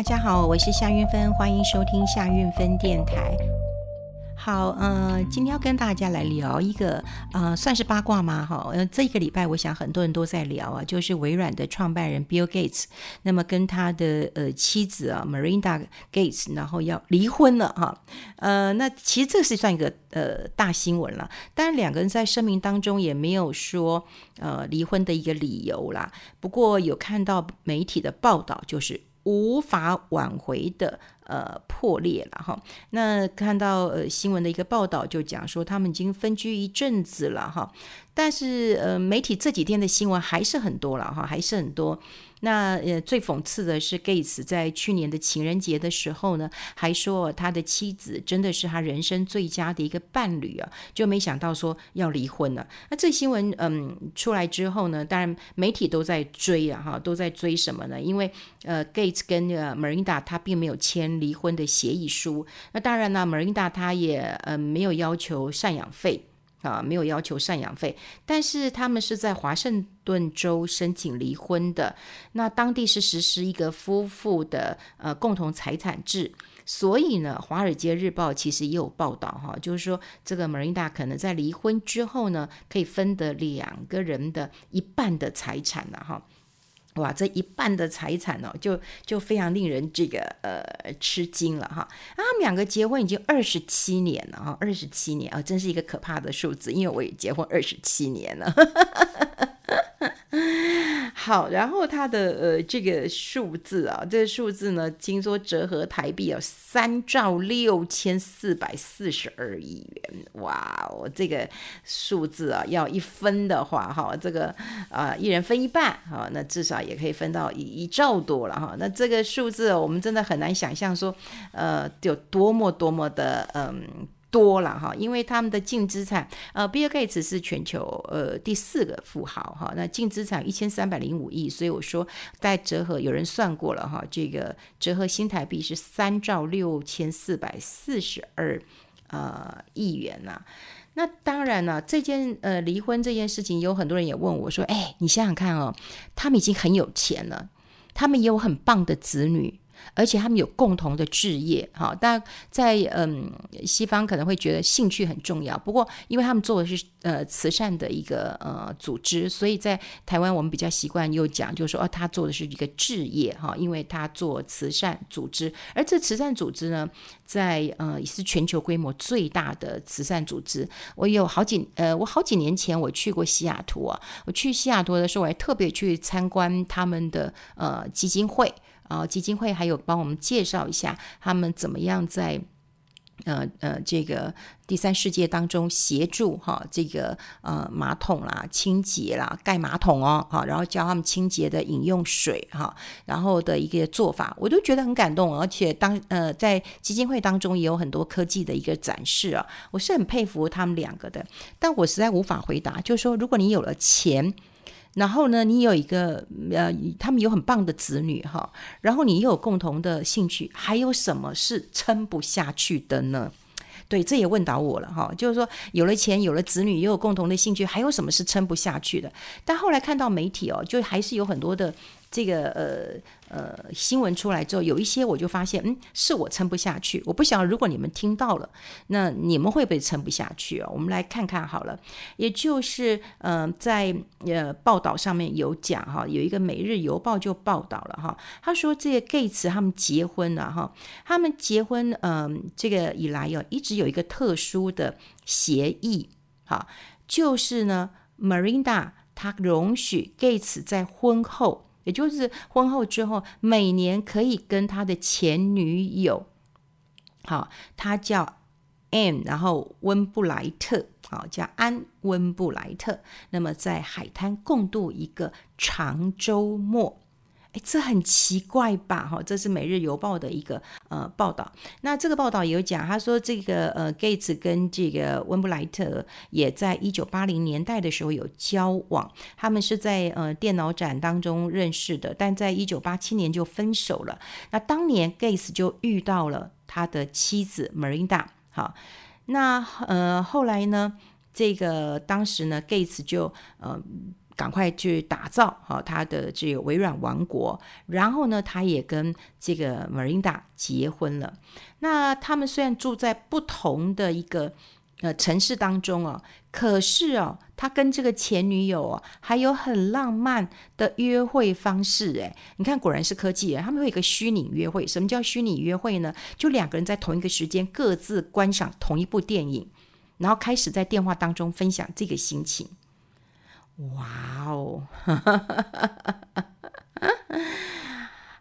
大家好，我是夏韵芬，欢迎收听夏韵芬电台。好，呃，今天要跟大家来聊一个，呃，算是八卦吗？哈，呃，这一个礼拜，我想很多人都在聊啊，就是微软的创办人 Bill Gates，那么跟他的呃妻子啊 Marinda Gates，然后要离婚了哈，呃，那其实这是算一个呃大新闻了。当然，两个人在声明当中也没有说呃离婚的一个理由啦，不过有看到媒体的报道，就是无法挽回的。呃，破裂了哈。那看到呃新闻的一个报道，就讲说他们已经分居一阵子了哈。但是呃，媒体这几天的新闻还是很多了哈，还是很多。那呃，最讽刺的是，Gates 在去年的情人节的时候呢，还说他的妻子真的是他人生最佳的一个伴侣啊，就没想到说要离婚了。那这新闻嗯出来之后呢，当然媒体都在追啊哈，都在追什么呢？因为呃，Gates 跟呃 Marinda 他并没有签离婚的协议书。那当然呢，Marinda 他也呃没有要求赡养费。啊，没有要求赡养费，但是他们是在华盛顿州申请离婚的。那当地是实施一个夫妇的呃共同财产制，所以呢，《华尔街日报》其实也有报道哈，就是说这个 Marinda 可能在离婚之后呢，可以分得两个人的一半的财产了哈。哇，这一半的财产哦，就就非常令人这个呃吃惊了哈。啊，他们两个结婚已经二十七年了哈，二十七年啊，真是一个可怕的数字，因为我也结婚二十七年了。好，然后它的呃这个数字啊，这个数字呢，听说折合台币有三兆六千四百四十二亿元，哇，我这个数字啊，要一分的话，哈，这个啊、一人分一半，哈，那至少也可以分到一一兆多了哈。那这个数字我们真的很难想象说，呃，有多么多么的嗯。多了哈，因为他们的净资产，呃，Bill Gates 是全球呃第四个富豪哈，那净资产一千三百零五亿，所以我说在折合，有人算过了哈，这个折合新台币是三兆六千四百四十二呃亿元呐。那当然了，这件呃离婚这件事情，有很多人也问我说，哎，你想想看哦，他们已经很有钱了，他们也有很棒的子女。而且他们有共同的志业，哈，但在嗯西方可能会觉得兴趣很重要。不过，因为他们做的是呃慈善的一个呃组织，所以在台湾我们比较习惯又讲，就是说哦，他做的是一个志业，哈，因为他做慈善组织，而这慈善组织呢，在呃也是全球规模最大的慈善组织。我有好几呃，我好几年前我去过西雅图啊，我去西雅图的时候，我还特别去参观他们的呃基金会。啊，基金会还有帮我们介绍一下他们怎么样在呃呃这个第三世界当中协助哈这个呃马桶啦清洁啦盖马桶哦哈，然后教他们清洁的饮用水哈，然后的一个做法，我都觉得很感动，而且当呃在基金会当中也有很多科技的一个展示啊，我是很佩服他们两个的，但我实在无法回答，就是说如果你有了钱。然后呢，你有一个呃，他们有很棒的子女哈，然后你又有共同的兴趣，还有什么是撑不下去的呢？对，这也问倒我了哈，就是说有了钱，有了子女，又有共同的兴趣，还有什么是撑不下去的？但后来看到媒体哦，就还是有很多的。这个呃呃新闻出来之后，有一些我就发现，嗯，是我撑不下去。我不晓得如果你们听到了，那你们会不会撑不下去啊？我们来看看好了，也就是呃在呃报道上面有讲哈，有一个《每日邮报》就报道了哈，他说这个 Gates 他们结婚了哈，他们结婚嗯、这个以来有一直有一个特殊的协议哈，就是呢，Marinda 他容许 Gates 在婚后。也就是婚后之后，每年可以跟他的前女友，好，他叫安然后温布莱特，好，叫安温布莱特，那么在海滩共度一个长周末。哎，这很奇怪吧？哈，这是《每日邮报》的一个呃报道。那这个报道有讲，他说这个呃，Gates 跟这个温布莱特也在一九八零年代的时候有交往，他们是在呃电脑展当中认识的，但在一九八七年就分手了。那当年 Gates 就遇到了他的妻子 Marinda。好，那呃后来呢，这个当时呢，Gates 就呃。赶快去打造哈他的这个微软王国，然后呢，他也跟这个 Melinda 结婚了。那他们虽然住在不同的一个呃城市当中哦，可是哦，他跟这个前女友哦，还有很浪漫的约会方式诶，你看果然是科技人，他们有一个虚拟约会。什么叫虚拟约会呢？就两个人在同一个时间各自观赏同一部电影，然后开始在电话当中分享这个心情。哇哦，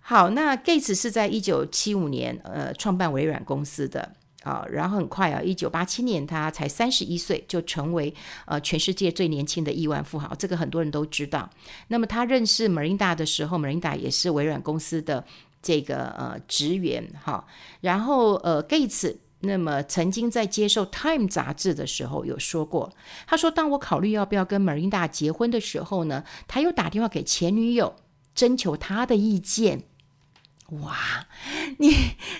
好，那 Gates 是在一九七五年呃创办微软公司的啊，然后很快啊，一九八七年他才三十一岁就成为呃全世界最年轻的亿万富豪，这个很多人都知道。那么他认识 Melinda 的时候，Melinda 也是微软公司的这个呃职员哈，然后呃 Gates。那么，曾经在接受《Time》杂志的时候有说过，他说：“当我考虑要不要跟 Melinda 结婚的时候呢，他又打电话给前女友，征求她的意见。”哇，你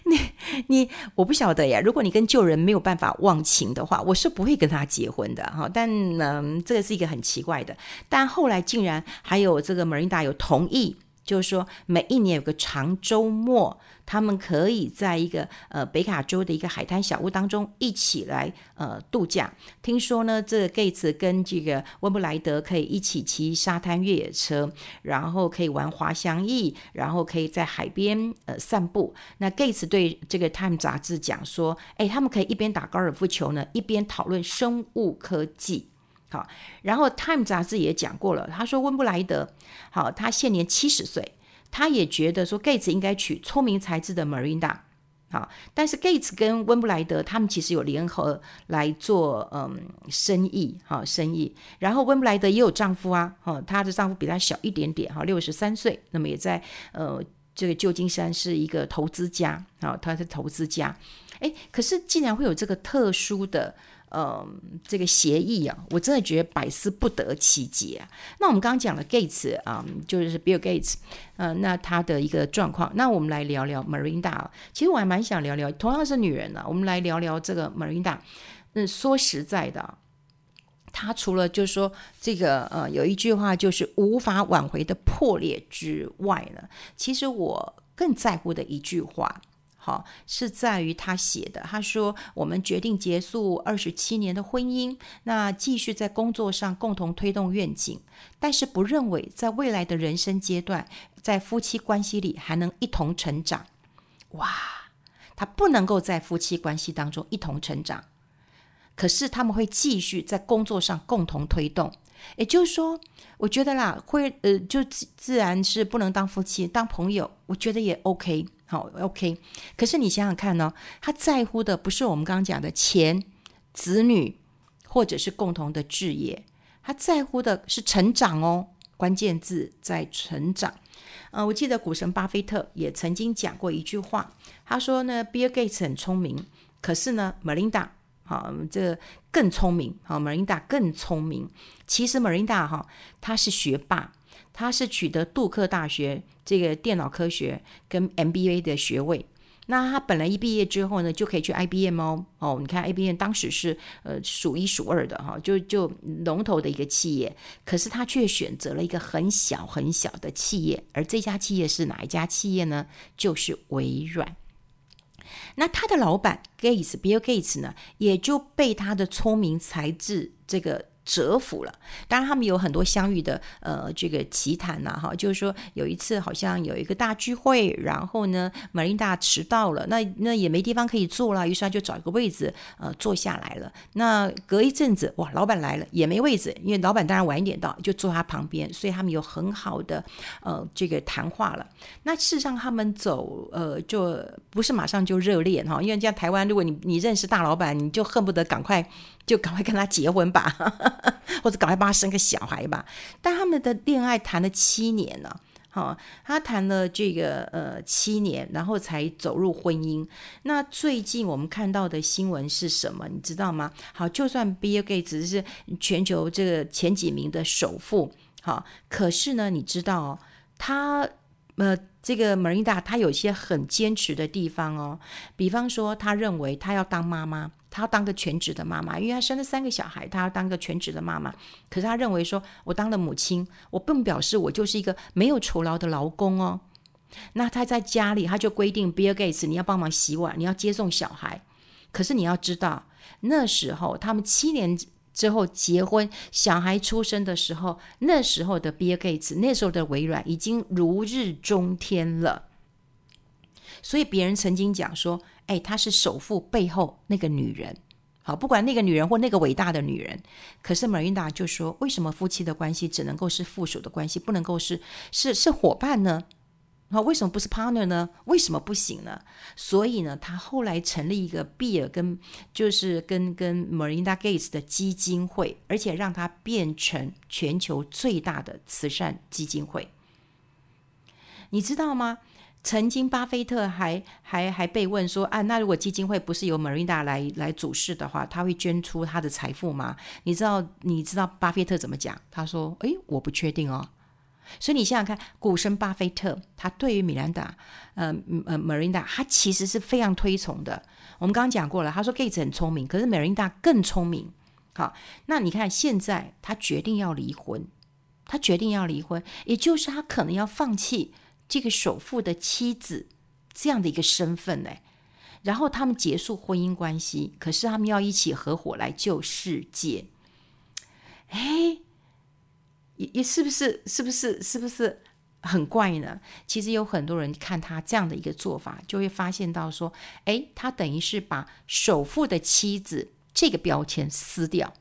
你你，我不晓得呀。如果你跟旧人没有办法忘情的话，我是不会跟他结婚的哈。但呢，这个是一个很奇怪的。但后来竟然还有这个 Melinda 有同意。就是说，每一年有个长周末，他们可以在一个呃北卡州的一个海滩小屋当中一起来呃度假。听说呢，这个 Gates 跟这个温布莱德可以一起骑沙滩越野车，然后可以玩滑翔翼，然后可以在海边呃散步。那 Gates 对这个《Time》杂志讲说：“哎，他们可以一边打高尔夫球呢，一边讨论生物科技。”好，然后《Time》杂志也讲过了，他说温布莱德，好，他现年七十岁，他也觉得说 Gates 应该娶聪明才智的 Marina，好，但是 Gates 跟温布莱德他们其实有联合来做嗯生意，好生意，然后温布莱德也有丈夫啊，哈，她的丈夫比她小一点点，哈，六十三岁，那么也在呃这个旧金山是一个投资家，好，他是投资家，哎，可是竟然会有这个特殊的。嗯，这个协议啊，我真的觉得百思不得其解啊。那我们刚刚讲了 Gates 啊，就是 Bill Gates，嗯、那他的一个状况。那我们来聊聊 Marinda。其实我还蛮想聊聊，同样是女人呢、啊，我们来聊聊这个 Marinda。嗯，说实在的，她除了就是说这个呃有一句话就是无法挽回的破裂之外呢，其实我更在乎的一句话。好，是在于他写的。他说：“我们决定结束二十七年的婚姻，那继续在工作上共同推动愿景，但是不认为在未来的人生阶段，在夫妻关系里还能一同成长。”哇，他不能够在夫妻关系当中一同成长，可是他们会继续在工作上共同推动。也就是说，我觉得啦，会呃，就自自然是不能当夫妻，当朋友，我觉得也 OK。好，OK。可是你想想看呢，他在乎的不是我们刚刚讲的钱、子女，或者是共同的置业，他在乎的是成长哦。关键字在成长。呃，我记得股神巴菲特也曾经讲过一句话，他说呢，Bill Gates 很聪明，可是呢，Melinda 好，这更聪明，好，Melinda 更聪明。其实 Melinda 哈，他是学霸。他是取得杜克大学这个电脑科学跟 MBA 的学位。那他本来一毕业之后呢，就可以去 IBM 哦。哦，你看 IBM 当时是呃数一数二的哈，就就龙头的一个企业。可是他却选择了一个很小很小的企业，而这家企业是哪一家企业呢？就是微软。那他的老板 Gates Bill Gates 呢，也就被他的聪明才智这个。折服了，当然他们有很多相遇的呃这个奇谈呐哈，就是说有一次好像有一个大聚会，然后呢，Melinda 迟到了，那那也没地方可以坐了，于是他就找一个位置呃坐下来了。那隔一阵子哇，老板来了也没位置，因为老板当然晚一点到，就坐他旁边，所以他们有很好的呃这个谈话了。那事实上他们走呃就不是马上就热恋哈，因为像台湾，如果你你认识大老板，你就恨不得赶快。就赶快跟他结婚吧，或者赶快帮他生个小孩吧。但他们的恋爱谈了七年呢，好，他谈了这个呃七年，然后才走入婚姻。那最近我们看到的新闻是什么？你知道吗？好，就算 Bill Gates 是全球这个前几名的首富，好，可是呢，你知道他呃。这个 Melinda 她有一些很坚持的地方哦，比方说，她认为她要当妈妈，她要当个全职的妈妈，因为她生了三个小孩，她要当个全职的妈妈。可是她认为说，我当了母亲，我并表示我就是一个没有酬劳的劳工哦。那她在家里，她就规定 Bill Gates，你要帮忙洗碗，你要接送小孩。可是你要知道，那时候他们七年之后结婚，小孩出生的时候，那时候的 Bill Gates，那时候的微软已经如日中天了。所以别人曾经讲说：“哎，他是首富背后那个女人。”好，不管那个女人或那个伟大的女人，可是 Melinda 就说：“为什么夫妻的关系只能够是附属的关系，不能够是是是伙伴呢？”那为什么不是 partner 呢？为什么不行呢？所以呢，他后来成立一个比尔跟就是跟跟 Marinda Gates 的基金会，而且让它变成全球最大的慈善基金会。你知道吗？曾经巴菲特还还还被问说啊，那如果基金会不是由 Marinda 来来主事的话，他会捐出他的财富吗？你知道你知道巴菲特怎么讲？他说：“哎，我不确定哦。”所以你想想看，股神巴菲特他对于米兰达，呃呃，Melinda，他其实是非常推崇的。我们刚刚讲过了，他说 Gates 很聪明，可是 Melinda 更聪明。好，那你看现在他决定要离婚，他决定要离婚，也就是他可能要放弃这个首富的妻子这样的一个身份呢。然后他们结束婚姻关系，可是他们要一起合伙来救世界。哎。也是不是是不是是不是很怪呢？其实有很多人看他这样的一个做法，就会发现到说，诶，他等于是把首富的妻子这个标签撕掉，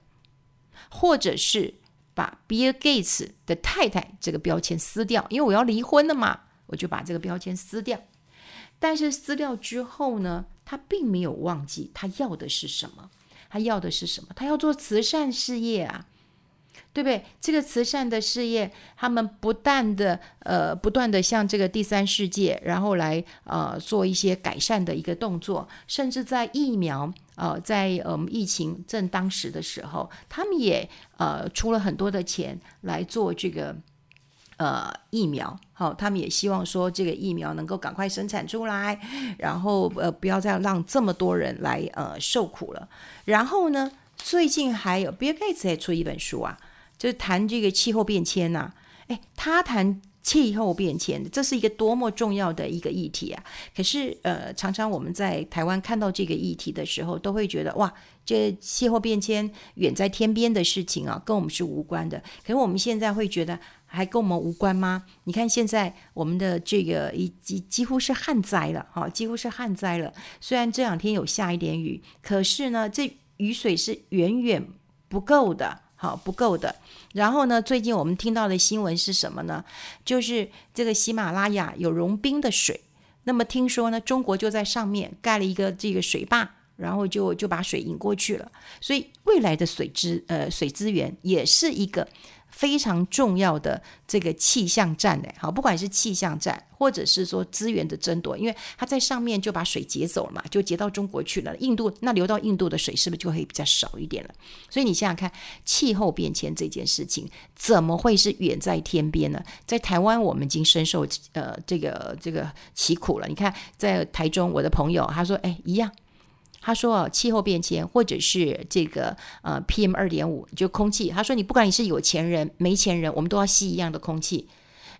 或者是把 Bill Gates 的太太这个标签撕掉，因为我要离婚了嘛，我就把这个标签撕掉。但是撕掉之后呢，他并没有忘记他要的是什么，他要的是什么？他要做慈善事业啊。对不对？这个慈善的事业，他们不断的呃，不断的向这个第三世界，然后来呃做一些改善的一个动作，甚至在疫苗呃，在嗯、呃、疫情正当时的时候，他们也呃出了很多的钱来做这个呃疫苗。好、他们也希望说这个疫苗能够赶快生产出来，然后呃不要再让这么多人来呃受苦了。然后呢，最近还有 Bill Gates 也出一本书啊。就是谈这个气候变迁呐、啊，诶，他谈气候变迁，这是一个多么重要的一个议题啊！可是，呃，常常我们在台湾看到这个议题的时候，都会觉得哇，这气候变迁远在天边的事情啊，跟我们是无关的。可是我们现在会觉得还跟我们无关吗？你看现在我们的这个已几几乎是旱灾了，哈，几乎是旱灾了。虽然这两天有下一点雨，可是呢，这雨水是远远不够的。好，不够的。然后呢，最近我们听到的新闻是什么呢？就是这个喜马拉雅有融冰的水。那么听说呢，中国就在上面盖了一个这个水坝，然后就就把水引过去了。所以未来的水资呃水资源也是一个。非常重要的这个气象站呢，好，不管是气象站，或者是说资源的争夺，因为它在上面就把水截走了嘛，就截到中国去了。印度那流到印度的水是不是就会比较少一点了？所以你想想看，气候变迁这件事情怎么会是远在天边呢？在台湾我们已经深受呃这个这个其苦了。你看在台中，我的朋友他说，哎，一样。他说：“气候变迁，或者是这个呃 PM 二点五，就空气。他说你不管你是有钱人、没钱人，我们都要吸一样的空气。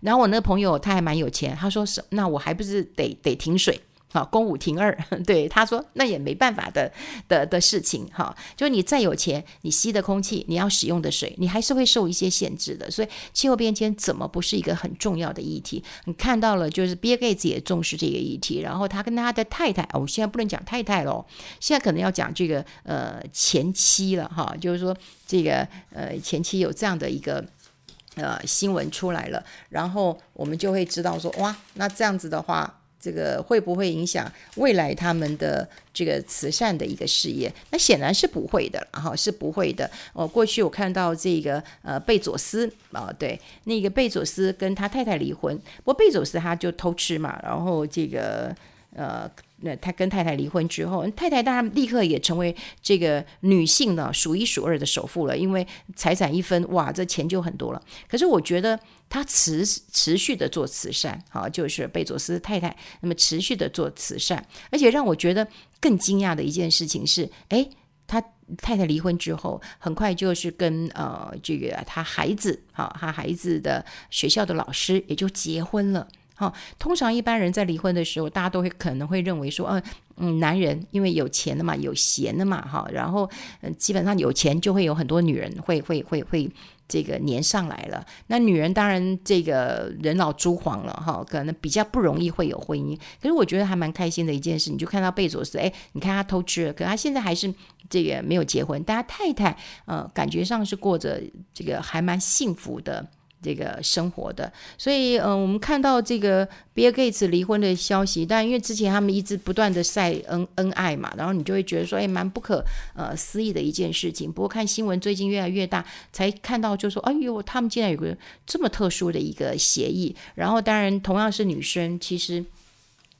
然后我那个朋友他还蛮有钱，他说是那我还不是得得停水。”好，公五停二，对他说，那也没办法的的的事情。哈，就是你再有钱，你吸的空气，你要使用的水，你还是会受一些限制的。所以气候变迁怎么不是一个很重要的议题？你看到了，就是 Bill Gates 也重视这个议题，然后他跟他的太太，哦，现在不能讲太太喽，现在可能要讲这个呃前妻了哈，就是说这个呃前妻有这样的一个呃新闻出来了，然后我们就会知道说，哇，那这样子的话。这个会不会影响未来他们的这个慈善的一个事业？那显然是不会的，哈，是不会的。哦，过去我看到这个呃贝佐斯啊，对，那个贝佐斯跟他太太离婚，不过贝佐斯他就偷吃嘛，然后这个呃那他跟太太离婚之后，太太当然立刻也成为这个女性呢数一数二的首富了，因为财产一分，哇，这钱就很多了。可是我觉得他持持续的做慈善，好，就是贝佐斯太太，那么持续的做慈善，而且让我觉得更惊讶的一件事情是，哎，他太太离婚之后，很快就是跟呃这个他孩子，好，他孩子的学校的老师也就结婚了。好，通常一般人在离婚的时候，大家都会可能会认为说，嗯嗯，男人因为有钱的嘛，有闲的嘛，哈，然后嗯，基本上有钱就会有很多女人会会会会这个黏上来了。那女人当然这个人老珠黄了，哈，可能比较不容易会有婚姻。可是我觉得还蛮开心的一件事，你就看到贝佐斯，哎，你看他偷吃了，可他现在还是这个没有结婚，但他太太呃，感觉上是过着这个还蛮幸福的。这个生活的，所以嗯、我们看到这个 Bill Gates 离婚的消息，但因为之前他们一直不断的晒恩恩爱嘛，然后你就会觉得说，哎，蛮不可呃思议的一件事情。不过看新闻最近越来越大，才看到就说，哎呦，他们竟然有个这么特殊的一个协议。然后当然同样是女生，其实。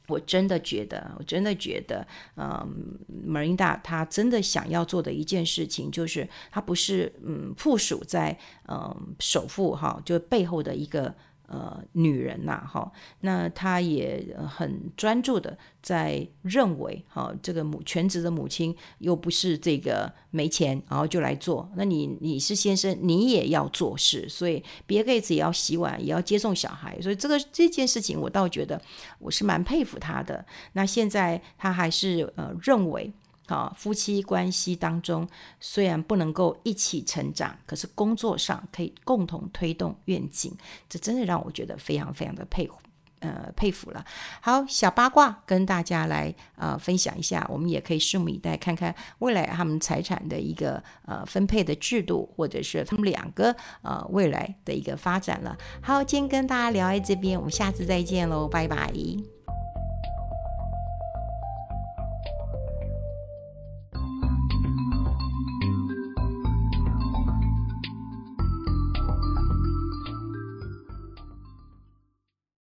我真的觉得，我真的觉得，嗯，Melinda 她真的想要做的一件事情，就是她不是嗯附属在嗯首富哈，就背后的一个。呃，女人呐，哈，那她也很专注的在认为，哈，这个母全职的母亲又不是这个没钱，然后就来做。那你你是先生，你也要做事，所以比尔盖茨也要洗碗，也要接送小孩，所以这个这件事情，我倒觉得我是蛮佩服他的。那现在他还是呃认为。好，夫妻关系当中虽然不能够一起成长，可是工作上可以共同推动愿景，这真的让我觉得非常非常的佩服，呃，佩服了。好，小八卦跟大家来呃分享一下，我们也可以拭目以待，看看未来他们财产的一个呃分配的制度，或者是他们两个呃未来的一个发展了。好，今天跟大家聊在这边，我们下次再见喽，拜拜。